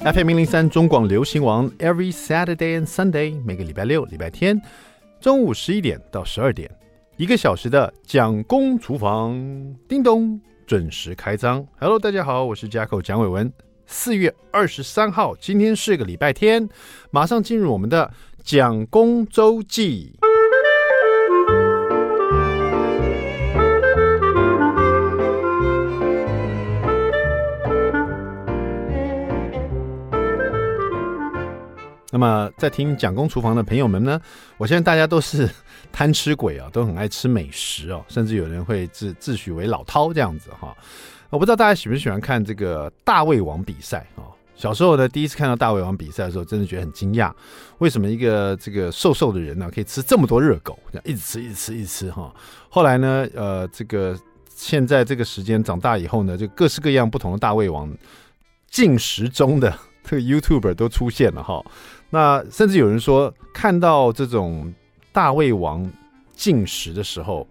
FM 零零三中广流行王，Every Saturday and Sunday，每个礼拜六、礼拜天中午十一点到十二点，一个小时的蒋公厨房，叮咚准时开张。Hello，大家好，我是 Jacko 蒋伟文。四月二十三号，今天是个礼拜天，马上进入我们的蒋公周记。那么，在听蒋公厨房的朋友们呢，我相信大家都是 贪吃鬼啊，都很爱吃美食哦，甚至有人会自自诩为老饕这样子哈。我不知道大家喜不喜欢看这个大胃王比赛啊？小时候呢，第一次看到大胃王比赛的时候，真的觉得很惊讶，为什么一个这个瘦瘦的人呢，可以吃这么多热狗，这样一直吃，一直吃，一直吃哈。后来呢，呃，这个现在这个时间长大以后呢，就各式各样不同的大胃王进食中的这个 YouTuber 都出现了哈。那甚至有人说，看到这种大胃王进食的时候，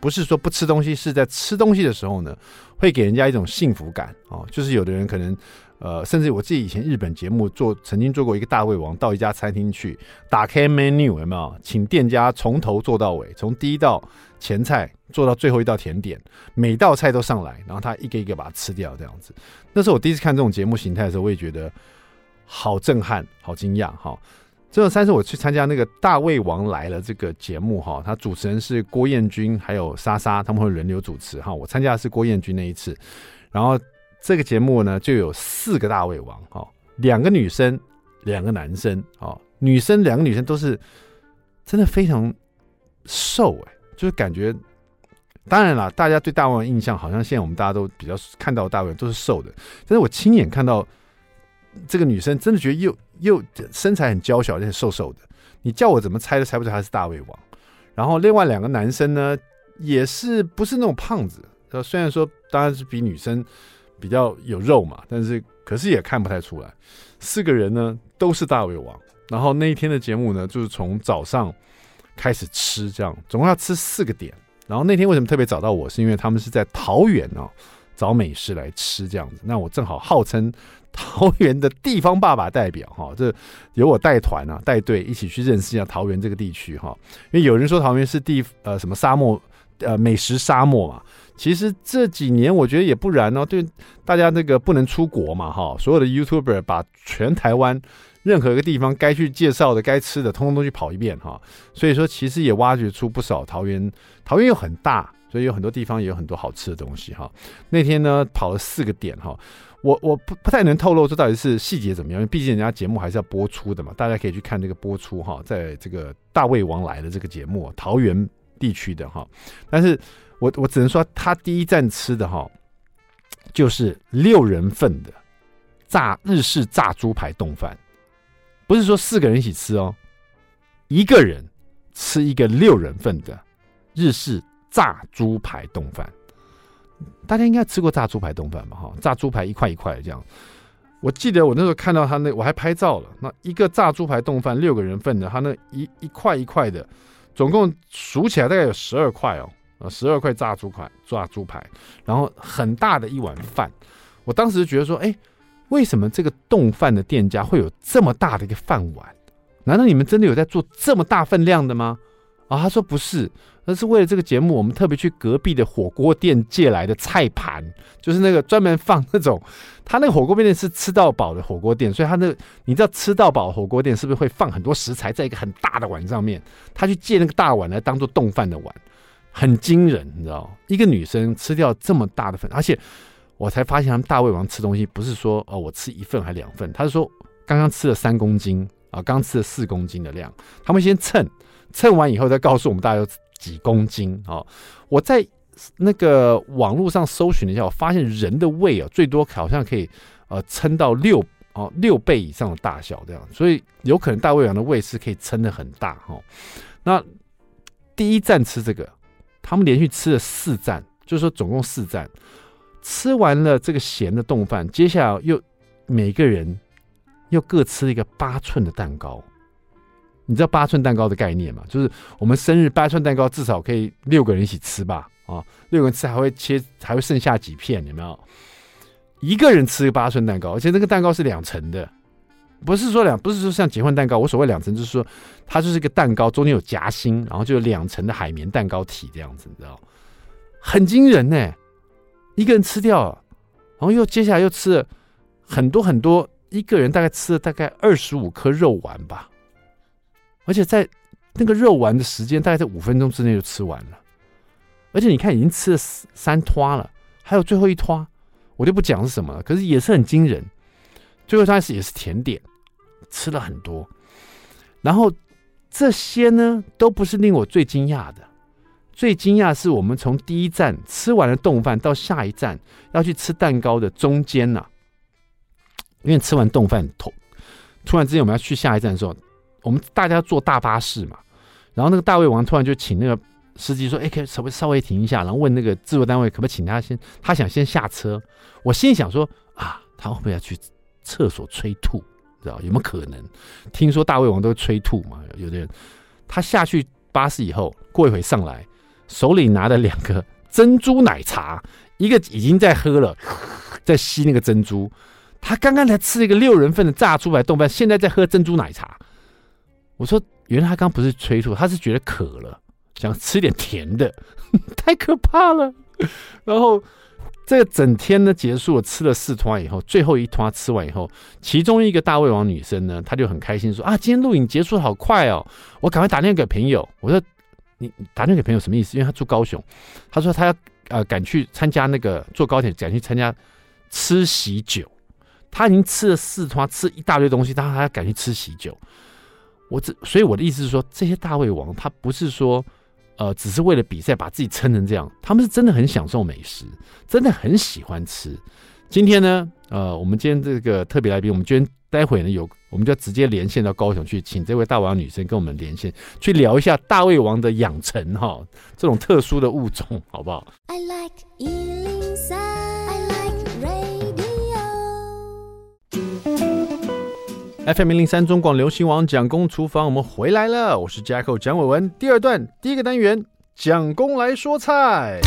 不是说不吃东西，是在吃东西的时候呢，会给人家一种幸福感哦。就是有的人可能，呃，甚至我自己以前日本节目做，曾经做过一个大胃王，到一家餐厅去，打开 menu 有没有，请店家从头做到尾，从第一道前菜做到最后一道甜点，每道菜都上来，然后他一个一个把它吃掉，这样子。那是我第一次看这种节目形态的时候，我也觉得。好震撼，好惊讶哈！这个三次我去参加那个《大胃王来了》这个节目哈，他主持人是郭彦军还有莎莎，他们会轮流主持哈。我参加的是郭彦军那一次，然后这个节目呢就有四个大胃王哈，两个女生，两个男生啊，女生两个女生都是真的非常瘦哎，就是感觉，当然了，大家对大胃王印象好像现在我们大家都比较看到大胃王都是瘦的，但是我亲眼看到。这个女生真的觉得又又身材很娇小，而且瘦瘦的。你叫我怎么猜都猜不出她是大胃王。然后另外两个男生呢，也是不是那种胖子。虽然说当然是比女生比较有肉嘛，但是可是也看不太出来。四个人呢都是大胃王。然后那一天的节目呢，就是从早上开始吃，这样总共要吃四个点。然后那天为什么特别找到我，是因为他们是在桃园哦。找美食来吃这样子，那我正好号称桃园的地方爸爸代表哈，这由我带团啊，带队一起去认识一下桃园这个地区哈。因为有人说桃园是地呃什么沙漠呃美食沙漠嘛，其实这几年我觉得也不然哦。对大家那个不能出国嘛哈，所有的 YouTuber 把全台湾任何一个地方该去介绍的、该吃的，通通都去跑一遍哈。所以说其实也挖掘出不少桃园，桃园又很大。所以有很多地方也有很多好吃的东西哈。那天呢跑了四个点哈，我我不不太能透露这到底是细节怎么样，因为毕竟人家节目还是要播出的嘛，大家可以去看这个播出哈，在这个大胃王来了这个节目，桃园地区的哈。但是我我只能说他第一站吃的哈，就是六人份的炸日式炸猪排冻饭，不是说四个人一起吃哦，一个人吃一个六人份的日式。炸猪排冻饭，大家应该吃过炸猪排冻饭吧？哈，炸猪排一块一块的这样。我记得我那时候看到他那，我还拍照了。那一个炸猪排冻饭六个人份的，他那一一块一块的，总共数起来大概有十二块哦，啊，十二块炸猪排，炸猪排，然后很大的一碗饭。我当时觉得说，哎，为什么这个冻饭的店家会有这么大的一个饭碗？难道你们真的有在做这么大分量的吗？啊、他说不是，那是为了这个节目，我们特别去隔壁的火锅店借来的菜盘，就是那个专门放那种，他那个火锅店是吃到饱的火锅店，所以他那你知道吃到饱火锅店是不是会放很多食材在一个很大的碗上面？他去借那个大碗来当做冻饭的碗，很惊人，你知道，一个女生吃掉这么大的份，而且我才发现他们大胃王吃东西不是说哦我吃一份还两份，他是说刚刚吃了三公斤啊，刚吃了四公斤的量，他们先称。称完以后再告诉我们大概有几公斤啊？我在那个网络上搜寻了一下，我发现人的胃啊，最多好像可以呃撑到六哦六倍以上的大小这样，所以有可能大胃王的胃是可以撑得很大哈。那第一站吃这个，他们连续吃了四站，就是说总共四站，吃完了这个咸的冻饭，接下来又每个人又各吃了一个八寸的蛋糕。你知道八寸蛋糕的概念吗？就是我们生日八寸蛋糕至少可以六个人一起吃吧？啊，六个人吃还会切，还会剩下几片，有没有？一个人吃个八寸蛋糕，而且那个蛋糕是两层的，不是说两，不是说像结婚蛋糕。我所谓两层，就是说它就是一个蛋糕，中间有夹心，然后就有两层的海绵蛋糕体这样子，你知道，很惊人呢。一个人吃掉，然后又接下来又吃了很多很多，一个人大概吃了大概二十五颗肉丸吧，而且在那个肉丸的时间大概在五分钟之内就吃完了，而且你看已经吃了三坨了，还有最后一坨。我就不讲是什么了，可是也是很惊人。最后它是也是甜点，吃了很多。然后这些呢，都不是令我最惊讶的。最惊讶是我们从第一站吃完了冻饭到下一站要去吃蛋糕的中间呐、因为吃完冻饭，突突然之间我们要去下一站的时候，我们大家坐大巴士嘛。然后那个大胃王突然就请那个。司机说：“哎，可以稍微稍微停一下，然后问那个制作单位可不可以请他先，他想先下车。我心里想说啊，他会不会要去厕所催吐？知道有没有可能？听说大胃王都会催吐嘛？有的人他下去巴士以后，过一会上来，手里拿了两个珍珠奶茶，一个已经在喝了，在吸那个珍珠。他刚刚才吃了一个六人份的炸猪排冻饭，现在在喝珍珠奶茶。我说，原来他刚不是催吐，他是觉得渴了。”想吃点甜的，太可怕了。然后这个整天呢结束了，吃了四坨以后，最后一坨吃完以后，其中一个大胃王女生呢，她就很开心说：“啊，今天录影结束好快哦，我赶快打电话给朋友。”我说：“你打电话给朋友什么意思？”因为她住高雄，她说她要呃赶去参加那个坐高铁赶去参加吃喜酒，她已经吃了四坨，吃一大堆东西，她还要赶去吃喜酒。我这所以我的意思是说，这些大胃王他不是说。呃，只是为了比赛把自己撑成这样，他们是真的很享受美食，真的很喜欢吃。今天呢，呃，我们今天这个特别来宾，我们今天待会呢有，我们就直接连线到高雄去，请这位大王女生跟我们连线，去聊一下大胃王的养成哈，这种特殊的物种，好不好？I like FM 零零三中广流行网蒋公厨房，我们回来了，我是 Jacko 蒋伟文。第二段第一个单元，蒋公来说菜。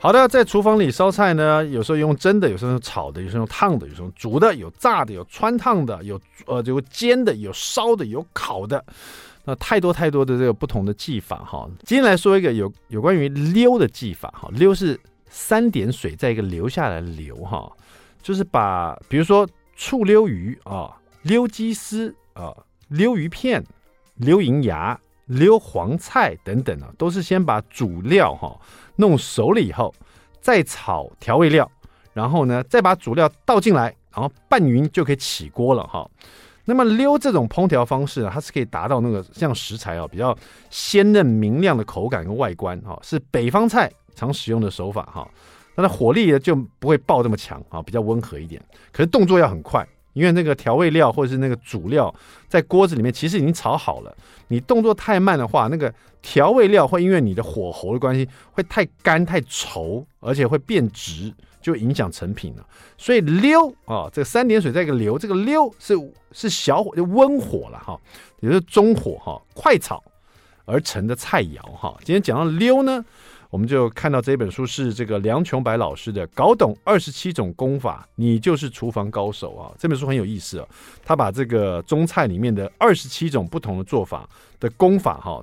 好的，在厨房里烧菜呢，有时候用蒸的，有时候用炒的，有时候用烫的，有时候煮的，有炸的，有穿烫的，有呃有煎的，有烧的，有烤的。那太多太多的这个不同的技法哈，今天来说一个有有关于溜的技法哈，溜是三点水在一个留下来的溜哈，就是把比如说醋溜鱼啊、溜鸡丝啊、溜鱼片、溜银芽、溜黄菜等等啊，都是先把主料哈弄熟了以后，再炒调味料，然后呢再把主料倒进来，然后拌匀就可以起锅了哈。那么溜这种烹调方式呢，它是可以达到那个像食材啊比较鲜嫩明亮的口感跟外观哈，是北方菜常使用的手法哈。那它火力呢就不会爆这么强啊，比较温和一点。可是动作要很快，因为那个调味料或者是那个主料在锅子里面其实已经炒好了。你动作太慢的话，那个调味料会因为你的火候的关系会太干太稠，而且会变质。就影响成品了，所以溜啊，这三点水在一个溜，这个溜是是小火就温火了哈，也是中火哈，快炒而成的菜肴哈。今天讲到溜呢，我们就看到这本书是这个梁琼白老师的《搞懂二十七种功法，你就是厨房高手》啊。这本书很有意思啊，他把这个中菜里面的二十七种不同的做法的功法哈，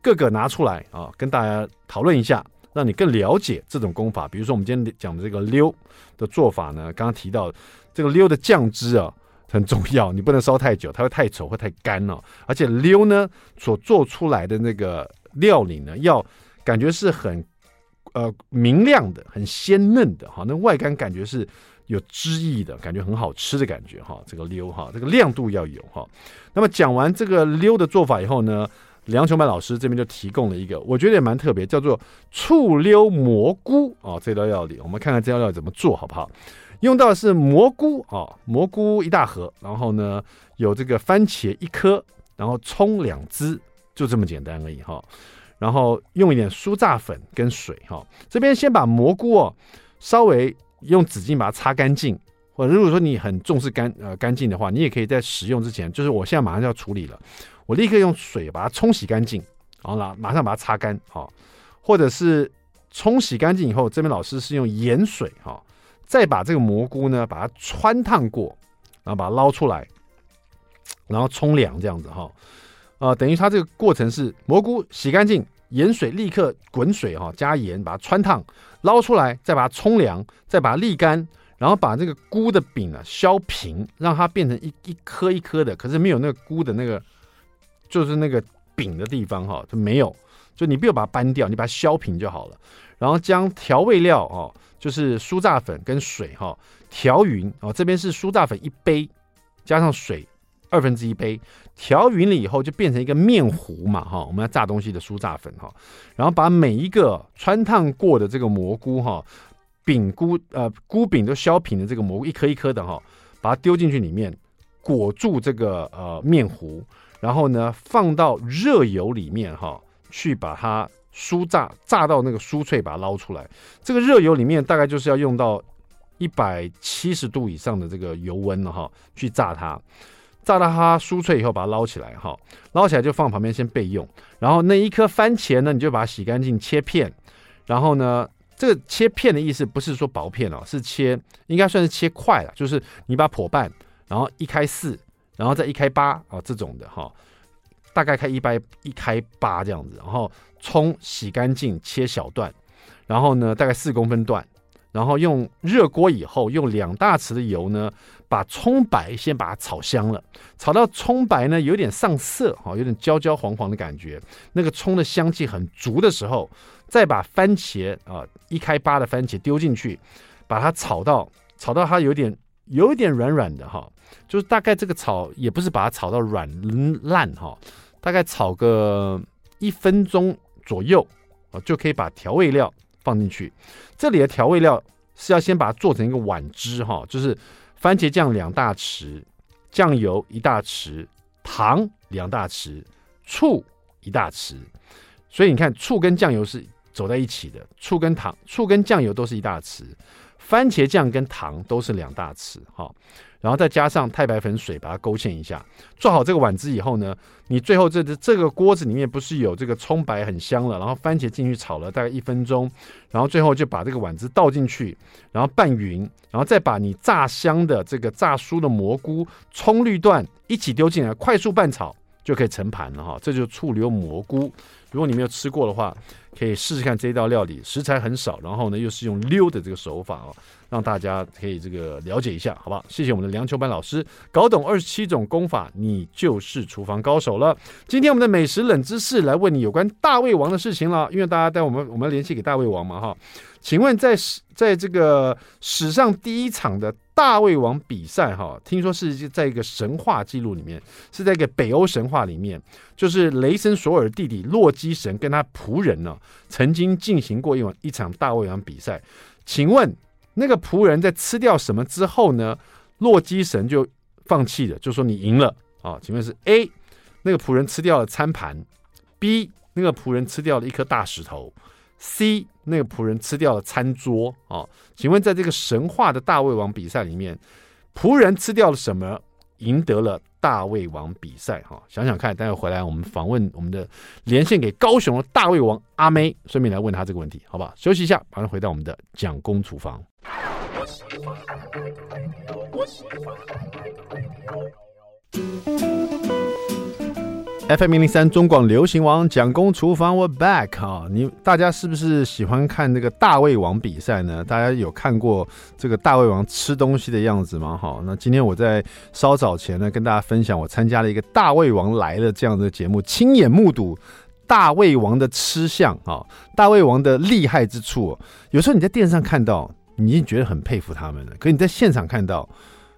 各个拿出来啊，跟大家讨论一下。让你更了解这种功法，比如说我们今天讲的这个溜的做法呢，刚刚提到这个溜的酱汁啊很重要，你不能烧太久，它会太稠或太干哦。而且溜呢所做出来的那个料理呢，要感觉是很呃明亮的、很鲜嫩的哈，那外观感觉是有汁意的感觉，很好吃的感觉哈。这个溜哈，这个亮度要有哈。那么讲完这个溜的做法以后呢，梁琼白老师这边就提供了一个，我觉得也蛮特别，叫做醋溜蘑菇啊。这道料理，我们看看这道料理怎么做好不好？用到的是蘑菇啊，蘑菇一大盒，然后呢有这个番茄一颗，然后葱两只，就这么简单而已哈。然后用一点酥炸粉跟水哈。这边先把蘑菇哦稍微用纸巾把它擦干净，或者如果说你很重视干呃干净的话，你也可以在使用之前，就是我现在马上就要处理了，我立刻用水把它冲洗干净，然后呢马上把它擦干，好，或者是冲洗干净以后，这边老师是用盐水哈，再把这个蘑菇呢把它汆烫过，然后把它捞出来，然后冲凉这样子哈，呃，等于它这个过程是蘑菇洗干净，盐水立刻滚水哈，加盐把它汆烫，捞出来，再把它冲凉，再把它沥干。然后把这个菇的柄啊削平，让它变成一一颗一颗的，可是没有那个菇的那个，就是那个柄的地方哈，就没有，就你不要把它掰掉，你把它削平就好了。然后将调味料哦，就是酥炸粉跟水哈调匀哦，这边是酥炸粉一杯，加上水二分之一杯，调匀了以后就变成一个面糊嘛哈，我们要炸东西的酥炸粉哈，然后把每一个穿烫过的这个蘑菇哈。饼菇呃菇饼都削平的这个蘑菇一颗一颗的哈，把它丢进去里面，裹住这个呃面糊，然后呢放到热油里面哈，去把它酥炸，炸到那个酥脆，把它捞出来。这个热油里面大概就是要用到一百七十度以上的这个油温了哈，去炸它，炸到它酥脆以后把它捞起来哈，捞起来就放旁边先备用。然后那一颗番茄呢，你就把它洗干净切片，然后呢。这个切片的意思不是说薄片哦，是切，应该算是切块了，就是你把剖半，然后一开四，然后再一开八啊，这种的哈，大概开一掰一开八这样子，然后葱洗干净切小段，然后呢大概四公分段，然后用热锅以后用两大匙的油呢，把葱白先把它炒香了，炒到葱白呢有点上色哈，有点焦焦黄黄的感觉，那个葱的香气很足的时候。再把番茄啊一开八的番茄丢进去，把它炒到炒到它有点有一点软软的哈，就是大概这个炒也不是把它炒到软烂哈，大概炒个一分钟左右啊，就可以把调味料放进去。这里的调味料是要先把它做成一个碗汁哈，就是番茄酱两大匙，酱油一大匙，糖两大匙，醋一大匙。所以你看，醋跟酱油是。走在一起的醋跟糖，醋跟酱油都是一大匙，番茄酱跟糖都是两大匙，哈，然后再加上太白粉水，把它勾芡一下。做好这个碗汁以后呢，你最后这这个锅子里面不是有这个葱白很香了，然后番茄进去炒了大概一分钟，然后最后就把这个碗汁倒进去，然后拌匀，然后再把你炸香的这个炸酥的蘑菇、葱绿段一起丢进来，快速拌炒就可以盛盘了哈。这就是醋溜蘑菇。如果你没有吃过的话，可以试试看这道料理，食材很少，然后呢又是用溜的这个手法哦，让大家可以这个了解一下，好吧？谢谢我们的梁秋班老师，搞懂二十七种功法，你就是厨房高手了。今天我们的美食冷知识来问你有关大胃王的事情了，因为大家带我们我们联系给大胃王嘛哈，请问在史在这个史上第一场的。大胃王比赛哈，听说是在一个神话记录里面，是在一个北欧神话里面，就是雷神索尔弟弟洛基神跟他仆人呢，曾经进行过一一场大胃王比赛。请问那个仆人在吃掉什么之后呢？洛基神就放弃了，就说你赢了啊？请问是 A 那个仆人吃掉了餐盘，B 那个仆人吃掉了一颗大石头？C 那个仆人吃掉了餐桌啊？请问在这个神话的大胃王比赛里面，仆人吃掉了什么，赢得了大胃王比赛？哈，想想看，待会回来我们访问我们的连线给高雄的大胃王阿妹，顺便来问他这个问题，好不好？休息一下，马上回到我们的蒋公厨房。FM 零零三中广流行王蒋公厨房，我 back 哈，你大家是不是喜欢看那个大胃王比赛呢？大家有看过这个大胃王吃东西的样子吗？哈，那今天我在稍早前呢，跟大家分享我参加了一个大胃王来了这样的节目，亲眼目睹大胃王的吃相啊，大胃王的厉害之处。有时候你在电视上看到，你已经觉得很佩服他们了，可是你在现场看到。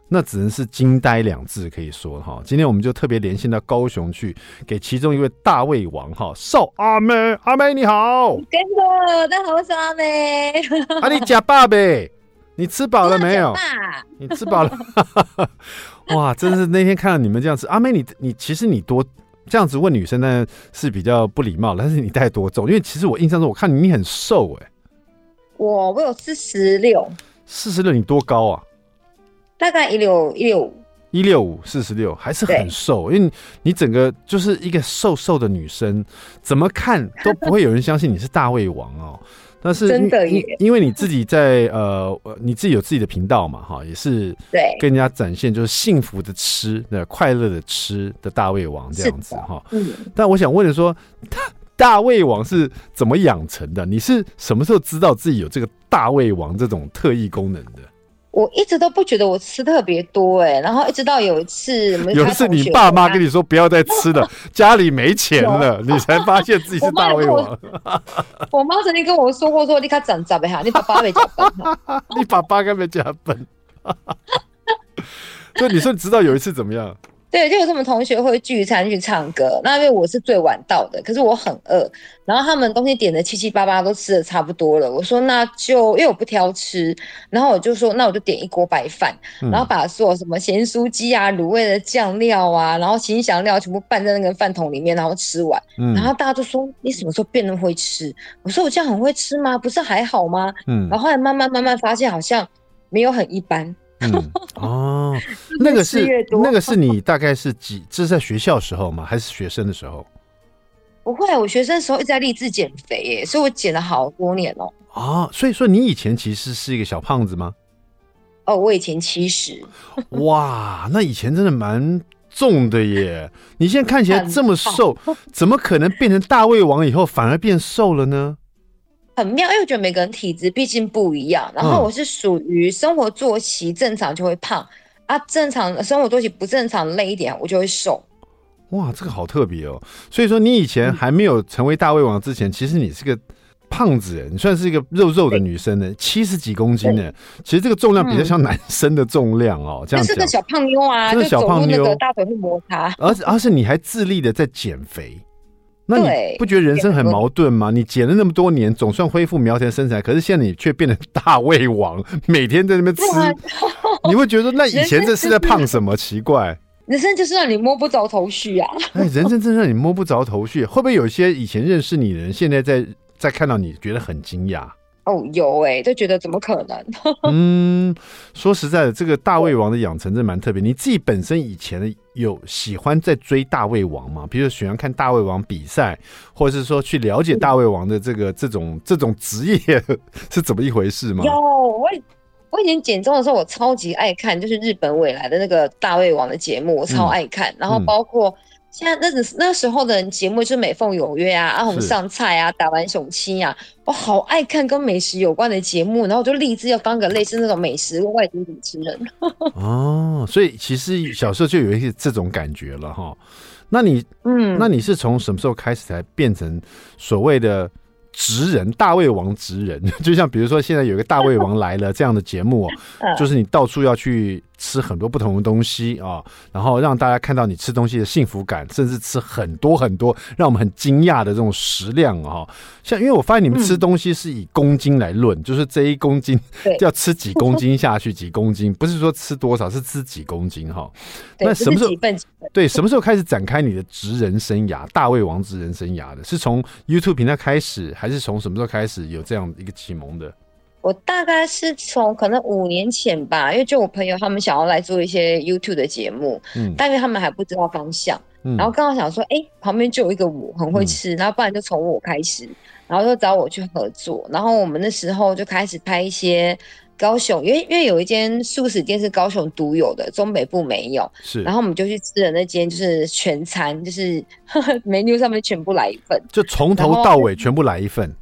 那只能是惊呆两字，可以说哈。今天我们就特别连线到高雄去，给其中一位大胃王哈，邵阿妹，阿妹你好，跟着大家好，我是阿妹。啊，你假爸呗？你吃饱了没有？你吃饱了？哇，真是那天看到你们这样子，阿妹你你其实你多这样子问女生呢是比较不礼貌，但是你带多重？因为其实我印象中我看你很瘦哎、欸，我我有四十六，四十六你多高啊？大概一六一六五，一六五四十六，还是很瘦，因为你整个就是一个瘦瘦的女生，怎么看都不会有人相信你是大胃王哦。但是真的耶，因为你自己在呃，你自己有自己的频道嘛，哈，也是对，跟人家展现就是幸福的吃，那快乐的吃的大胃王这样子哈。嗯。但我想问的说，大大胃王是怎么养成的？你是什么时候知道自己有这个大胃王这种特异功能的？我一直都不觉得我吃特别多哎，然后一直到有一次，有一次你爸妈跟你说不要再吃了，家里没钱了，你才发现自己是大胃王。我妈曾经跟我说过说，你看长长呗哈，你爸爸 没加分，你爸爸该没加分。所以你说你知道有一次怎么样？对，就有这么同学会聚餐去唱歌，那因为我是最晚到的，可是我很饿，然后他们东西点的七七八八都吃的差不多了，我说那就因为我不挑吃，然后我就说那我就点一锅白饭，嗯、然后把所有什么咸酥鸡啊、卤味的酱料啊，然后辛香料全部拌在那个饭桶里面，然后吃完，嗯、然后大家都说你什么时候变那么会吃？我说我这样很会吃吗？不是还好吗？嗯，然后后来慢慢慢慢发现好像没有很一般。嗯 哦，那个是那个是你大概是几？这是在学校时候吗？还是学生的时候？不会，我学生的时候一直在立志减肥耶，所以我减了好多年哦。啊，所以说你以前其实是一个小胖子吗？哦，我以前七十。哇，那以前真的蛮重的耶！你现在看起来这么瘦，怎么可能变成大胃王以后反而变瘦了呢？很妙，因为我觉得每个人体质毕竟不一样。然后我是属于生活作息正常就会胖，嗯、啊，正常生活作息不正常累一点我就会瘦。哇，这个好特别哦！所以说你以前还没有成为大胃王之前，嗯、其实你是个胖子人，你算是一个肉肉的女生呢，七十几公斤呢。其实这个重量比较像男生的重量哦。嗯、这样子，是个小胖妞啊，这个小胖妞，那个大腿会摩擦。而而且你还自立的在减肥。那你不觉得人生很矛盾吗？你减了那么多年，总算恢复苗条身材，可是现在你却变成大胃王，每天在那边吃，你会觉得那以前这是在胖什么？奇怪，人生就是让你摸不着头绪啊！哎，人生真让你摸不着头绪，会不会有些以前认识你的人，现在在在看到你觉得很惊讶？哦，有哎、欸，就觉得怎么可能？嗯，说实在的，这个大胃王的养成真蛮特别。你自己本身以前有喜欢在追大胃王吗？比如说喜欢看大胃王比赛，或者是说去了解大胃王的这个这种这种职业是怎么一回事吗？有，我我以前减重的时候，我超级爱看，就是日本未来的那个大胃王的节目，我超爱看。嗯、然后包括。嗯现在那那时候的节目就是美凤有约啊，阿红上菜啊，打完雄七啊，我好爱看跟美食有关的节目，然后我就立志要当个类似那种美食外景主持人。哦，所以其实小时候就有一些这种感觉了哈。那你嗯，那你是从什么时候开始才变成所谓的？职人大胃王职人，就像比如说现在有一个大胃王来了这样的节目，就是你到处要去吃很多不同的东西啊，然后让大家看到你吃东西的幸福感，甚至吃很多很多让我们很惊讶的这种食量啊。像因为我发现你们吃东西是以公斤来论，就是这一公斤要吃几公斤下去，几公斤不是说吃多少，是吃几公斤哈。那什么时候对什么时候开始展开你的职人生涯，大胃王职人生涯的？是从 YouTube 频道开始？还是从什么时候开始有这样一个启蒙的？我大概是从可能五年前吧，因为就我朋友他们想要来做一些 YouTube 的节目，嗯，但因为他们还不知道方向，嗯，然后刚好想说，哎、欸，旁边就有一个我很会吃，嗯、然后不然就从我开始，然后就找我去合作，然后我们那时候就开始拍一些高雄，因为因为有一间素食店是高雄独有的，中北部没有，是，然后我们就去吃了那间，就是全餐，就是 menu 上面全部来一份，就从头到尾全部来一份。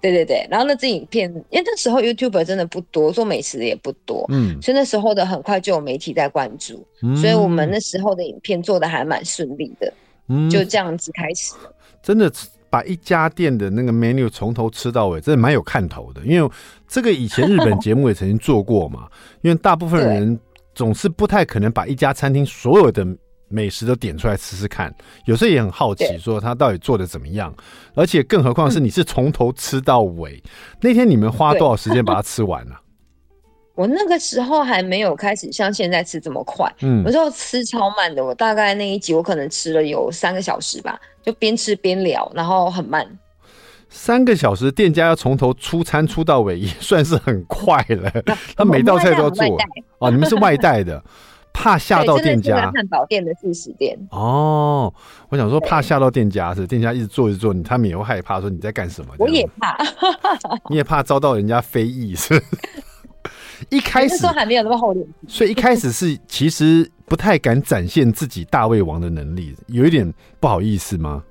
对对对，然后那支影片，因为那时候 YouTuber 真的不多，做美食的也不多，嗯，所以那时候的很快就有媒体在关注，嗯，所以我们那时候的影片做的还蛮顺利的，嗯，就这样子开始了。真的把一家店的那个 menu 从头吃到尾，真的蛮有看头的。因为这个以前日本节目也曾经做过嘛，因为大部分人总是不太可能把一家餐厅所有的。美食都点出来吃吃看，有时候也很好奇，说他到底做的怎么样。而且更何况是你是从头吃到尾，嗯、那天你们花多少时间把它吃完呢、啊？我那个时候还没有开始像现在吃这么快，嗯，有时候吃超慢的。我大概那一集我可能吃了有三个小时吧，就边吃边聊，然后很慢。三个小时，店家要从头出餐出到尾，也算是很快了。他每道菜都要做哦。你们是外带的，怕吓到店家。汉堡店的自食店哦，我想说怕吓到店家是店家一直做一直做，他们也会害怕说你在干什么。我也怕，你也怕遭到人家非议是？一开始还没有那么厚脸皮，所以一开始是其实不太敢展现自己大胃王的能力，有一点不好意思吗？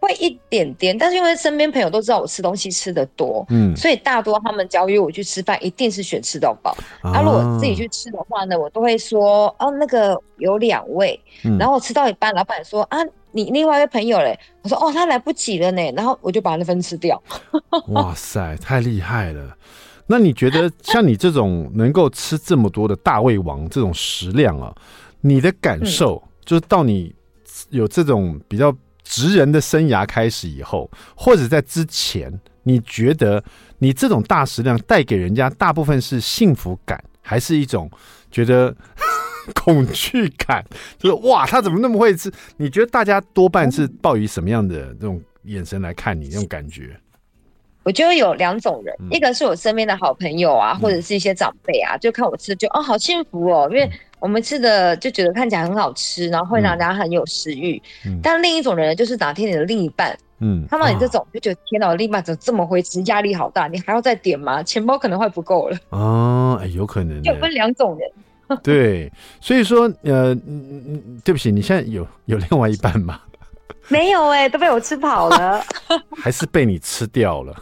会一点点，但是因为身边朋友都知道我吃东西吃的多，嗯，所以大多他们邀约我去吃饭，一定是选吃到饱。啊，如果自己去吃的话呢，我都会说哦，那个有两位，嗯，然后我吃到一半，老板说啊，你另外一位朋友嘞，我说哦，他来不及了呢，然后我就把那份吃掉。哇塞，太厉害了！那你觉得像你这种能够吃这么多的大胃王这种食量啊，你的感受就是到你有这种比较。职人的生涯开始以后，或者在之前，你觉得你这种大食量带给人家大部分是幸福感，还是一种觉得 恐惧感？就是哇，他怎么那么会吃？你觉得大家多半是抱以什么样的这种眼神来看你？那种感觉？我觉得有两种人，嗯、一个是我身边的好朋友啊，或者是一些长辈啊，就看我吃就哦，好幸福哦，因为。我们吃的就觉得看起来很好吃，然后会让人家很有食欲。嗯、但另一种人就是哪天你的另一半，嗯，看到你这种就觉得天哪，我另一半怎么这么会吃，压力好大，你还要再点吗？钱包可能会不够了。哦，哎，有可能。就分两种人。对，所以说，呃，嗯嗯，对不起，你现在有有另外一半吗？没有哎、欸，都被我吃跑了。还是被你吃掉了？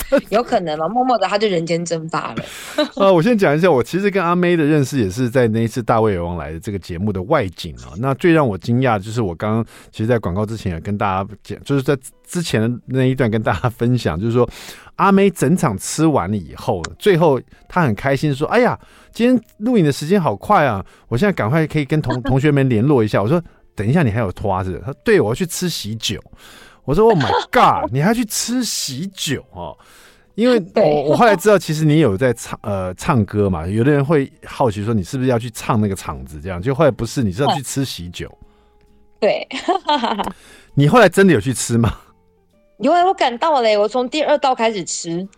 有可能吗？默默的他就人间蒸发了。啊，我先讲一下，我其实跟阿妹的认识也是在那一次大胃王来的这个节目的外景啊。那最让我惊讶的就是我刚刚其实，在广告之前也跟大家讲，就是在之前的那一段跟大家分享，就是说阿妹整场吃完了以后，最后她很开心说：“哎呀，今天录影的时间好快啊！我现在赶快可以跟同 同学们联络一下。”我说：“等一下，你还有拖着？”他说：“对，我要去吃喜酒。”我说：“Oh my god！你还去吃喜酒哦？因为 我我后来知道，其实你有在唱呃唱歌嘛。有的人会好奇说，你是不是要去唱那个场子？这样就后来不是，你是要去吃喜酒。对，你后来真的有去吃吗？因为我赶到了嘞，我从第二道开始吃。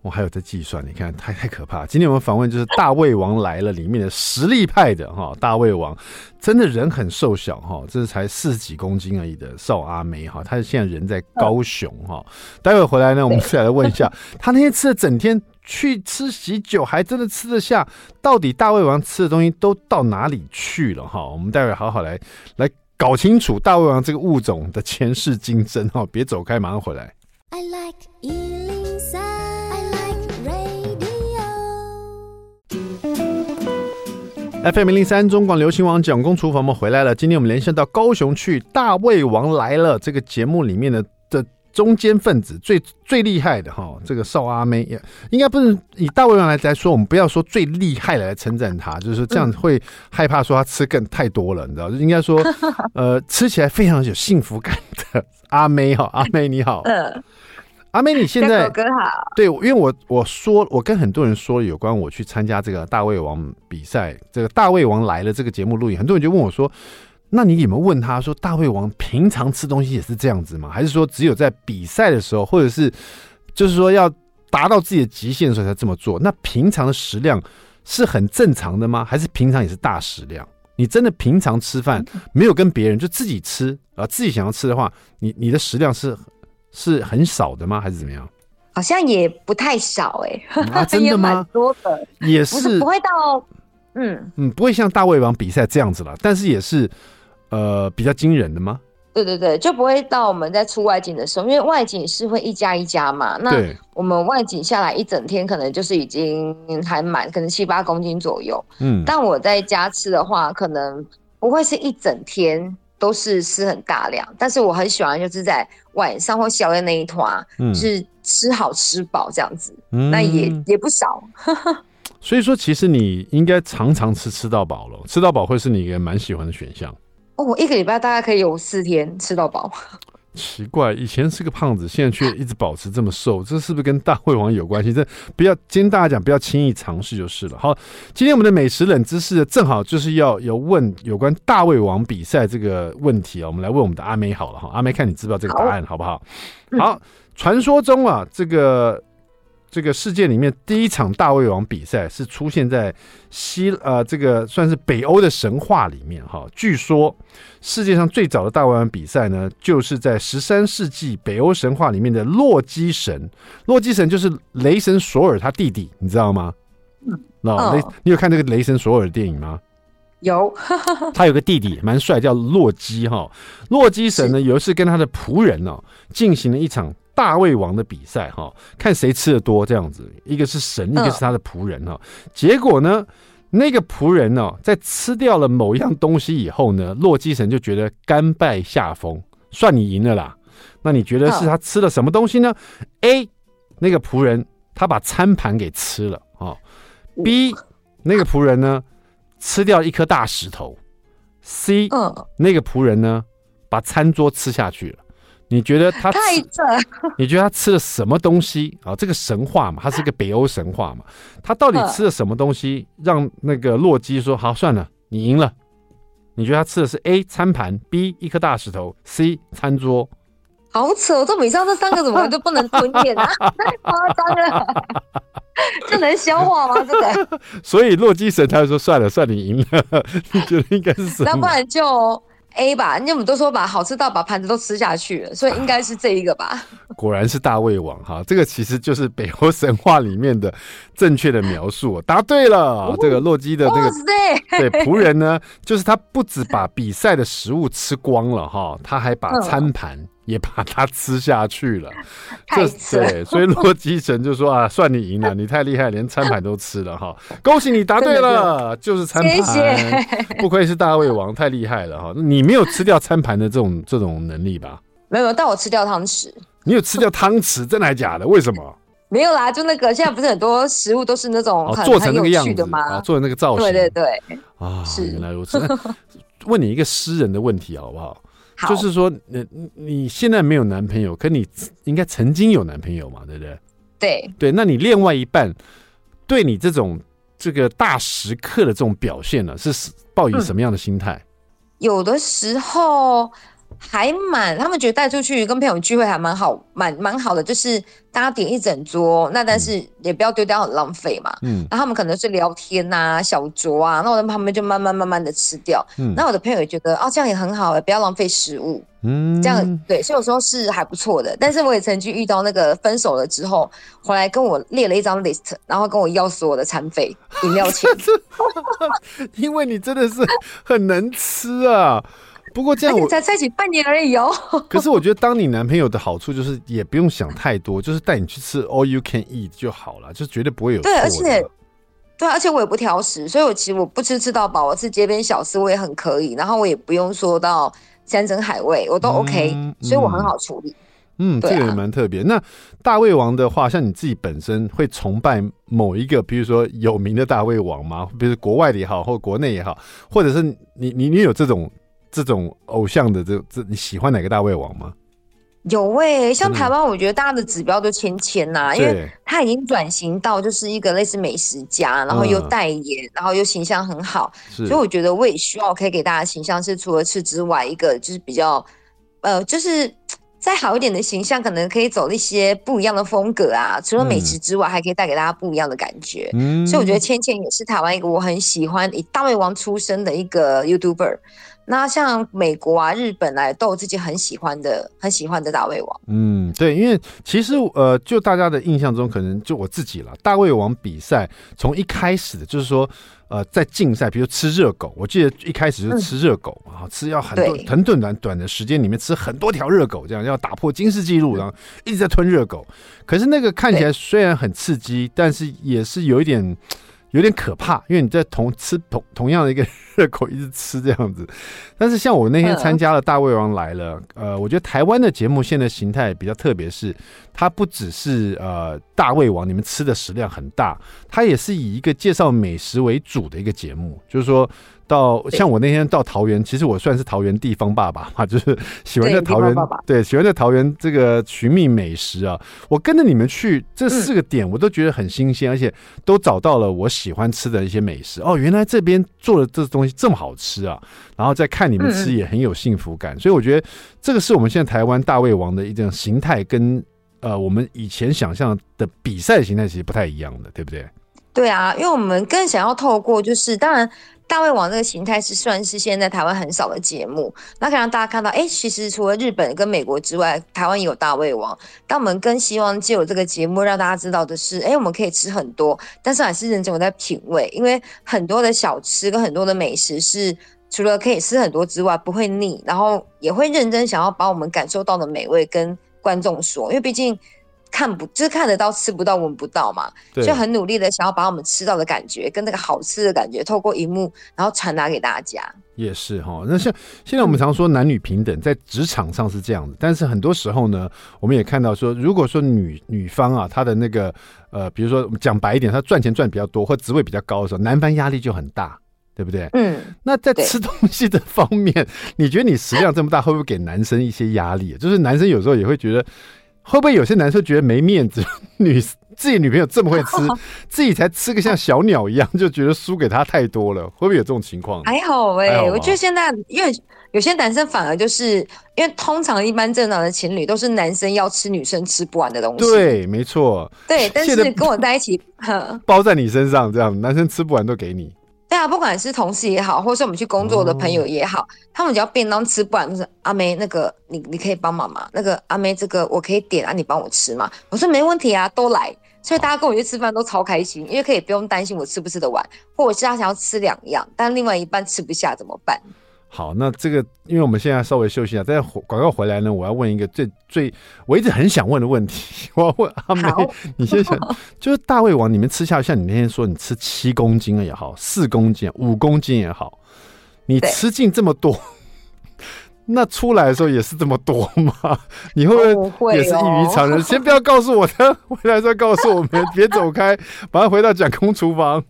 我还有在计算，你看太太可怕。今天我们访问就是《大胃王来了》里面的实力派的哈，大胃王真的人很瘦小哈，这是才四十几公斤而已的邵阿梅哈，他现在人在高雄哈。待会回来呢，我们再来问一下，他那天吃了整天去吃喜酒，还真的吃得下？到底大胃王吃的东西都到哪里去了哈？我们待会好好来来搞清楚大胃王这个物种的前世今生哈，别走开，马上回来。I like FM 零零三中广流行网蒋公厨房，我们回来了。今天我们连线到高雄去，《大胃王来了》这个节目里面的的中间分子，最最厉害的哈，这个少阿妹，应该不是以大胃王来来说，我们不要说最厉害的来称赞他，就是说这样会害怕说他吃更太多了，你知道？就应该说，呃，吃起来非常有幸福感的阿妹哈，阿妹你好。阿妹，你 现在哥好。对，因为我我说我跟很多人说有关我去参加这个大胃王比赛，这个大胃王来了这个节目录影，很多人就问我说：“那你有没有问他说大胃王平常吃东西也是这样子吗？还是说只有在比赛的时候，或者是就是说要达到自己的极限的时候才这么做？那平常的食量是很正常的吗？还是平常也是大食量？你真的平常吃饭没有跟别人就自己吃啊？自己想要吃的话，你你的食量是？”是很少的吗？还是怎么样？好像也不太少哎、欸嗯啊，真的吗？多的也是，是不会到嗯嗯，不会像大胃王比赛这样子了，但是也是呃比较惊人的吗？对对对，就不会到我们在出外景的时候，因为外景是会一家一家嘛，那我们外景下来一整天，可能就是已经还满，可能七八公斤左右。嗯，但我在家吃的话，可能不会是一整天。都是吃很大量，但是我很喜欢就是在晚上或宵夜那一团，嗯，就是吃好吃饱这样子，嗯，那也也不少。所以说，其实你应该常常吃吃到饱了，吃到饱会是你一个蛮喜欢的选项。哦，我一个礼拜大概可以有四天吃到饱。奇怪，以前是个胖子，现在却一直保持这么瘦，这是不是跟大胃王有关系？这不要，今天大家讲不要轻易尝试就是了。好，今天我们的美食冷知识正好就是要有问有关大胃王比赛这个问题啊，我们来问我们的阿妹好了哈，阿妹看你知不知道这个答案好不好？好，传说中啊，这个。这个世界里面第一场大胃王比赛是出现在西呃，这个算是北欧的神话里面哈。据说世界上最早的大胃王比赛呢，就是在十三世纪北欧神话里面的洛基神。洛基神就是雷神索尔他弟弟，你知道吗？嗯，那雷，你有看这个雷神索尔的电影吗？有，他有个弟弟蛮帅，叫洛基哈。洛基神呢，有一次跟他的仆人哦进行了一场。大胃王的比赛哈，看谁吃的多这样子，一个是神，一个是他的仆人哈。结果呢，那个仆人呢，在吃掉了某样东西以后呢，洛基神就觉得甘拜下风，算你赢了啦。那你觉得是他吃了什么东西呢？A 那个仆人他把餐盘给吃了啊。B 那个仆人呢吃掉一颗大石头。C 那个仆人呢把餐桌吃下去了。你觉得他吃？你觉得他吃了什么东西啊？这个神话嘛，他是一个北欧神话嘛，他到底吃了什么东西，让那个洛基说好算了，你赢了？你觉得他吃的是 A 餐盘，B 一颗大石头，C 餐桌？好扯！这以上这三个怎么就不能吞咽啊？太夸张了，这能消化吗？这个？所以洛基神他就说算了，算你赢了。你觉得应该是什么？那不然就。A 吧，你们都说把好吃到把盘子都吃下去了，所以应该是这一个吧。果然是大胃王哈，这个其实就是北欧神话里面的正确的描述。答对了，这个洛基的那个对仆人呢，就是他不止把比赛的食物吃光了哈，他还把餐盘。也把它吃下去了，这对，所以洛基神就说啊，算你赢了，你太厉害，连餐盘都吃了哈，恭喜你答对了，就是餐盘，不愧是大胃王，太厉害了哈，你没有吃掉餐盘的这种这种能力吧？没有，但我吃掉汤匙。你有吃掉汤匙，真的还假的？为什么？没有啦，就那个现在不是很多食物都是那种做成那个样子吗？做成那个造型，对对对，啊，是原来如此。问你一个私人的问题好不好？就是说，你你现在没有男朋友，可你应该曾经有男朋友嘛，对不对？对对，那你另外一半对你这种这个大时刻的这种表现呢，是抱以什么样的心态？嗯，有的时候。还蛮，他们觉得带出去跟朋友聚会还蛮好，蛮蛮好的，就是大家点一整桌，那但是也不要丢掉，很浪费嘛。嗯，那他们可能是聊天呐、啊，小酌啊，那我在旁边就慢慢慢慢的吃掉。嗯，那我的朋友也觉得哦，这样也很好哎，不要浪费食物。嗯，这样对，所以有时候是还不错的。但是我也曾经遇到那个分手了之后，回来跟我列了一张 list，然后跟我要所有的餐费、饮料钱。因为你真的是很能吃啊。不过这样我才在一起半年而已哦。可是我觉得当你男朋友的好处就是也不用想太多，就是带你去吃 all you can eat 就好了，就绝对不会有错。对，而且对，而且我也不挑食，所以我其实我不吃吃到饱，我吃街边小吃我也很可以，然后我也不用说到山珍海味，我都 OK，嗯，所以我很好处理。嗯，这个也蛮特别。那大胃王的话，像你自己本身会崇拜某一个，比如说有名的大胃王吗？比如国外的也好，或国内也好，或者是你你你有这种？这种偶像的这这，你喜欢哪个大胃王吗？有诶、欸，像台湾，我觉得大家的指标都千千呐，因为他已经转型到就是一个类似美食家，然后又代言，嗯、然后又形象很好，所以我觉得我也需要可以给大家形象是除了吃之外，一个就是比较呃，就是再好一点的形象，可能可以走一些不一样的风格啊。除了美食之外，嗯、还可以带给大家不一样的感觉。嗯，所以我觉得芊芊也是台湾一个我很喜欢以大胃王出身的一个 YouTuber。那像美国啊、日本啊，都有自己很喜欢的、很喜欢的大胃王。嗯，对，因为其实呃，就大家的印象中，可能就我自己了。大胃王比赛从一开始的就是说，呃，在竞赛，比如吃热狗，我记得一开始就是吃热狗嘛，嗯、吃要很多很短短短的时间里面吃很多条热狗，这样要打破金氏纪录，然后一直在吞热狗。可是那个看起来虽然很刺激，但是也是有一点。有点可怕，因为你在同吃同同样的一个热狗一直吃这样子，但是像我那天参加了大胃王来了，呃，我觉得台湾的节目现在形态比较特别，是它不只是呃大胃王，你们吃的食量很大，它也是以一个介绍美食为主的一个节目，就是说到像我那天到桃园，其实我算是桃园地方爸爸嘛，就是喜欢在桃园，对，喜欢在桃园这个寻觅美食啊。我跟着你们去这四个点，我都觉得很新鲜，嗯、而且都找到了我喜欢吃的一些美食。哦，原来这边做的这东西这么好吃啊！然后再看你们吃也很有幸福感，嗯、所以我觉得这个是我们现在台湾大胃王的一种形态，跟呃我们以前想象的比赛形态其实不太一样的，对不对？对啊，因为我们更想要透过就是当然。大胃王这个形态是算是现在台湾很少的节目，那可以让大家看到，哎，其实除了日本跟美国之外，台湾也有大胃王。但我们更希望借由这个节目让大家知道的是，哎，我们可以吃很多，但是还是认真我在品味，因为很多的小吃跟很多的美食是除了可以吃很多之外不会腻，然后也会认真想要把我们感受到的美味跟观众说，因为毕竟。看不就是看得到吃不到闻不到嘛，就很努力的想要把我们吃到的感觉跟那个好吃的感觉透过荧幕然后传达给大家。也是哈，那像现在我们常说男女平等，在职场上是这样子，但是很多时候呢，我们也看到说，如果说女女方啊，她的那个呃，比如说讲白一点，她赚钱赚比较多或职位比较高的时候，男方压力就很大，对不对？嗯。那在吃东西的方面，你觉得你食量这么大，会不会给男生一些压力？就是男生有时候也会觉得。会不会有些男生觉得没面子？女自己女朋友这么会吃，自己才吃个像小鸟一样，就觉得输给她太多了。会不会有这种情况？还好哎、欸，我觉得现在因为有些男生反而就是因为通常一般正常的情侣都是男生要吃女生吃不完的东西。对，没错。对，但是跟我在一起，包在你身上，这样男生吃不完都给你。对啊，不管是同事也好，或是我们去工作的朋友也好，哦、他们只要便当吃不完，就是阿妹那个你你可以帮忙吗？那个阿妹这个我可以点啊，你帮我吃吗？我说没问题啊，都来。所以大家跟我去吃饭都超开心，因为可以不用担心我吃不吃得完，或者是他想要吃两样，但另外一半吃不下怎么办？好，那这个，因为我们现在稍微休息一下，但广告回来呢，我要问一个最最我一直很想问的问题，我要问阿梅，你先想，就是大胃王，你们吃下，像你那天说你吃七公斤也好，四公斤、五公斤也好，你吃进这么多，那出来的时候也是这么多吗？你会不会也是异于常人？先不要告诉我，他回来再告诉我们，别走开，马上回到蒋公厨房。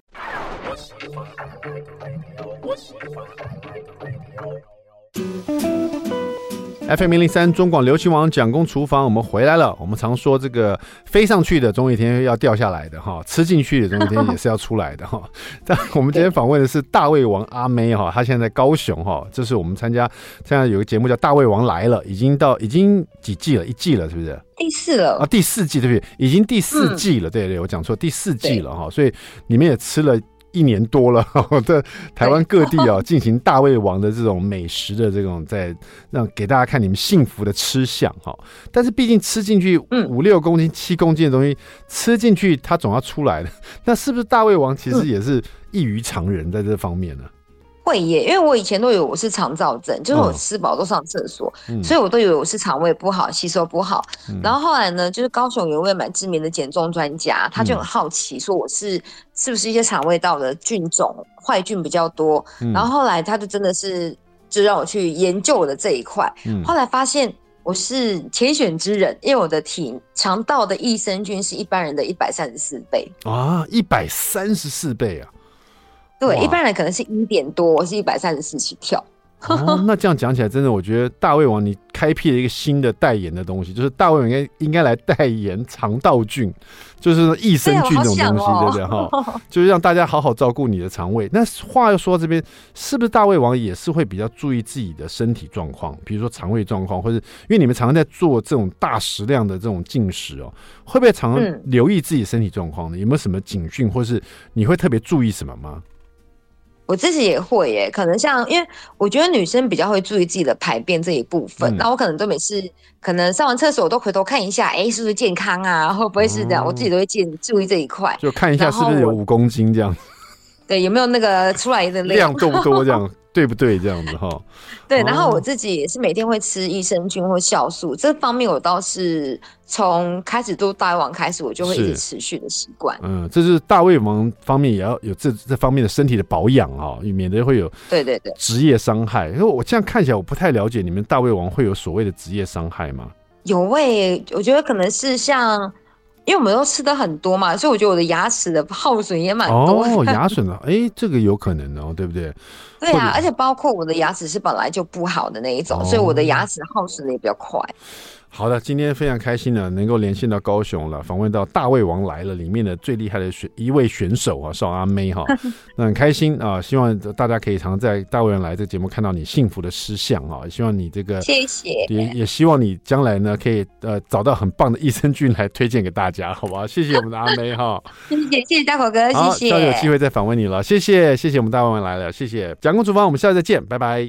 FM 零零三中广流行王蒋公厨房，我们回来了。我们常说这个飞上去的总有一天要掉下来的哈，吃进去的总有一天也是要出来的哈。但我们今天访问的是大胃王阿妹哈，她现在在高雄哈，这是我们参加现在有个节目叫《大胃王来了》，已经到已经几季了，一季了是不是？第四了啊，第四季对不对？已经第四季了，嗯、对对，我讲错，第四季了哈。所以你们也吃了。一年多了，在台湾各地啊进行大胃王的这种美食的这种，在让给大家看你们幸福的吃相哈。但是毕竟吃进去五六公斤、七公斤的东西，吃进去它总要出来的。那是不是大胃王其实也是异于常人在这方面呢？会耶，因为我以前都以为我是肠燥症，就是我吃饱都上厕所，嗯、所以我都以为我是肠胃不好、吸收不好。嗯、然后后来呢，就是高雄有一位蛮知名的减重专家，他就很好奇，说我是是不是一些肠胃道的菌种坏菌比较多。嗯、然后后来他就真的是就让我去研究我的这一块。嗯、后来发现我是天选之人，因为我的体肠道的益生菌是一般人的一百三十四倍啊，一百三十四倍啊。对，一般人可能是一点多，我是一百三十四起跳。哦，那这样讲起来，真的，我觉得大胃王你开辟了一个新的代言的东西，就是大胃王应该应该来代言肠道菌，就是益生菌这种东西，对不对？哈，就是让大家好好照顾你的肠胃。那话又说这边，是不是大胃王也是会比较注意自己的身体状况，比如说肠胃状况，或者因为你们常常在做这种大食量的这种进食哦，会不会常常留意自己身体状况呢？有没有什么警讯，或是你会特别注意什么吗？我自己也会耶，可能像，因为我觉得女生比较会注意自己的排便这一部分，那、嗯、我可能都每次可能上完厕所我都回头看一下，哎、欸，是不是健康啊？会不会是这样？嗯、我自己都会建注意这一块，就看一下是不是有五公斤这样。对，有没有那个出来的量够不多这样？对不对？这样子哈。对，然后我自己也是每天会吃益生菌或酵素，这方面我倒是从开始做大胃王开始，我就会一直持续的习惯。嗯，这是大胃王方面也要有这这方面的身体的保养啊，以免得会有对对对职业伤害。因为我这样看起来，我不太了解你们大胃王会有所谓的职业伤害吗？有喂，我觉得可能是像。因为我们都吃的很多嘛，所以我觉得我的牙齿的耗损也蛮多。哦，牙损了，哎，这个有可能哦，对不对？对啊，而且包括我的牙齿是本来就不好的那一种，哦、所以我的牙齿耗损的也比较快。好的，今天非常开心呢，能够连线到高雄了，访问到《大胃王来了》里面的最厉害的选一位选手啊，邵阿妹哈，那很开心啊，希望大家可以常在《大胃王来》这个节目看到你幸福的吃相啊，希望你这个谢谢，也也希望你将来呢可以呃找到很棒的益生菌来推荐给大家，好不好？谢谢我们的阿妹哈，谢谢谢谢大口哥，谢谢，下次有机会再访问你了，谢谢谢谢我们《大胃王来了》，谢谢。蒋公厨房，我们下次再见，拜拜。